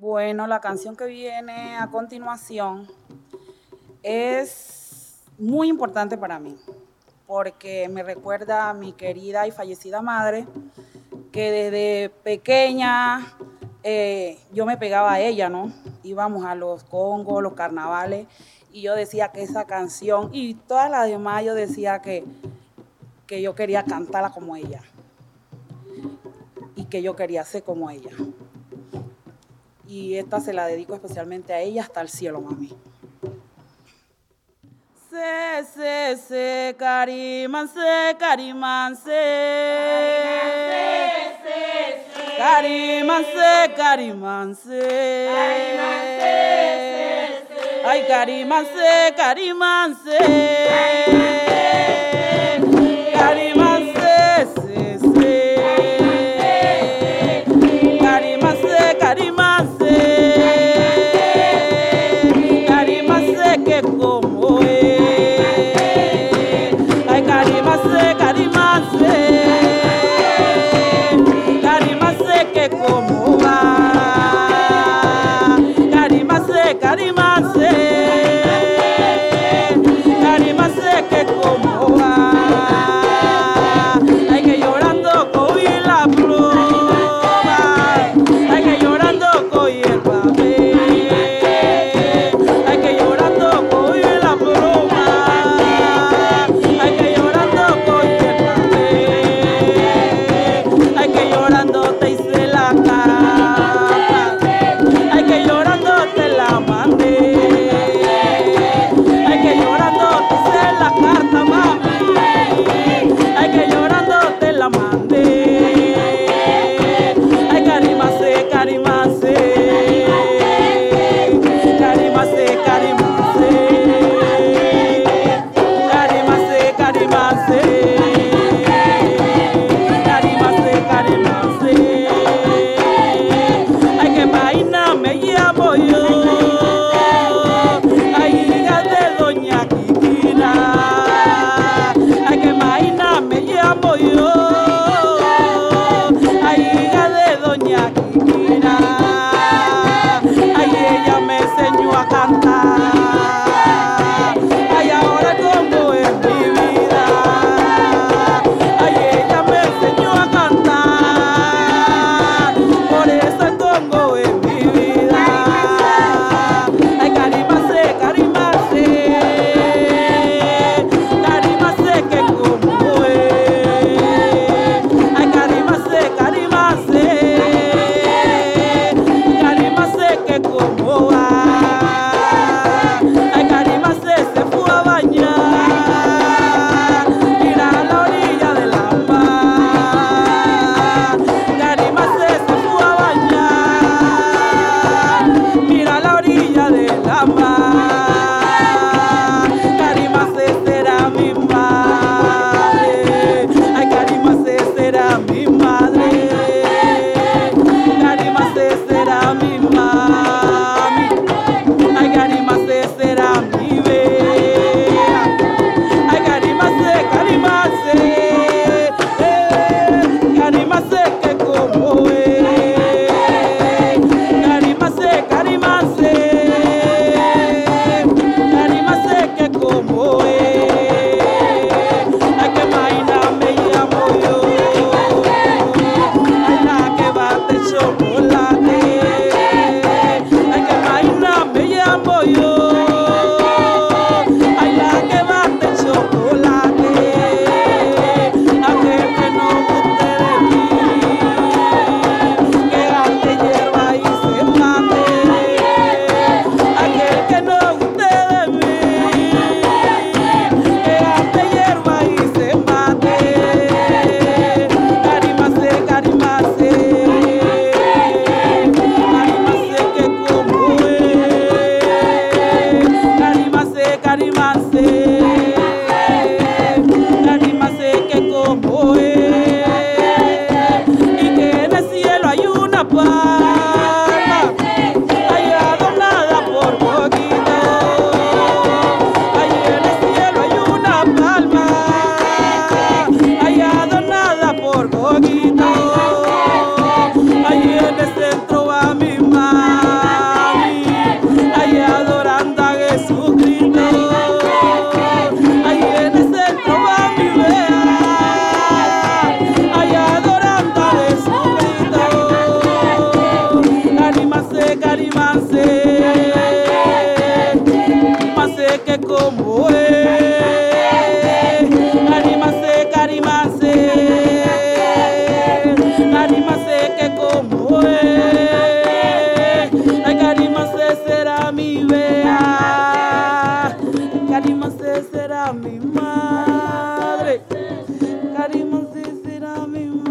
Bueno, la canción que viene a continuación es muy importante para mí, porque me recuerda a mi querida y fallecida madre, que desde pequeña eh, yo me pegaba a ella, ¿no? Íbamos a los congos, los carnavales, y yo decía que esa canción, y todas las demás yo decía que, que yo quería cantarla como ella, y que yo quería ser como ella y esta se la dedico especialmente a ella hasta el cielo, mami. Se, se, se, cariman, se, cariman, se. Cariman, se, cariman, se. Ay, cariman, se, cariman, me Cari más se, cari más que como cari más será mi vea, cari más será mi madre, cari más será mi madre.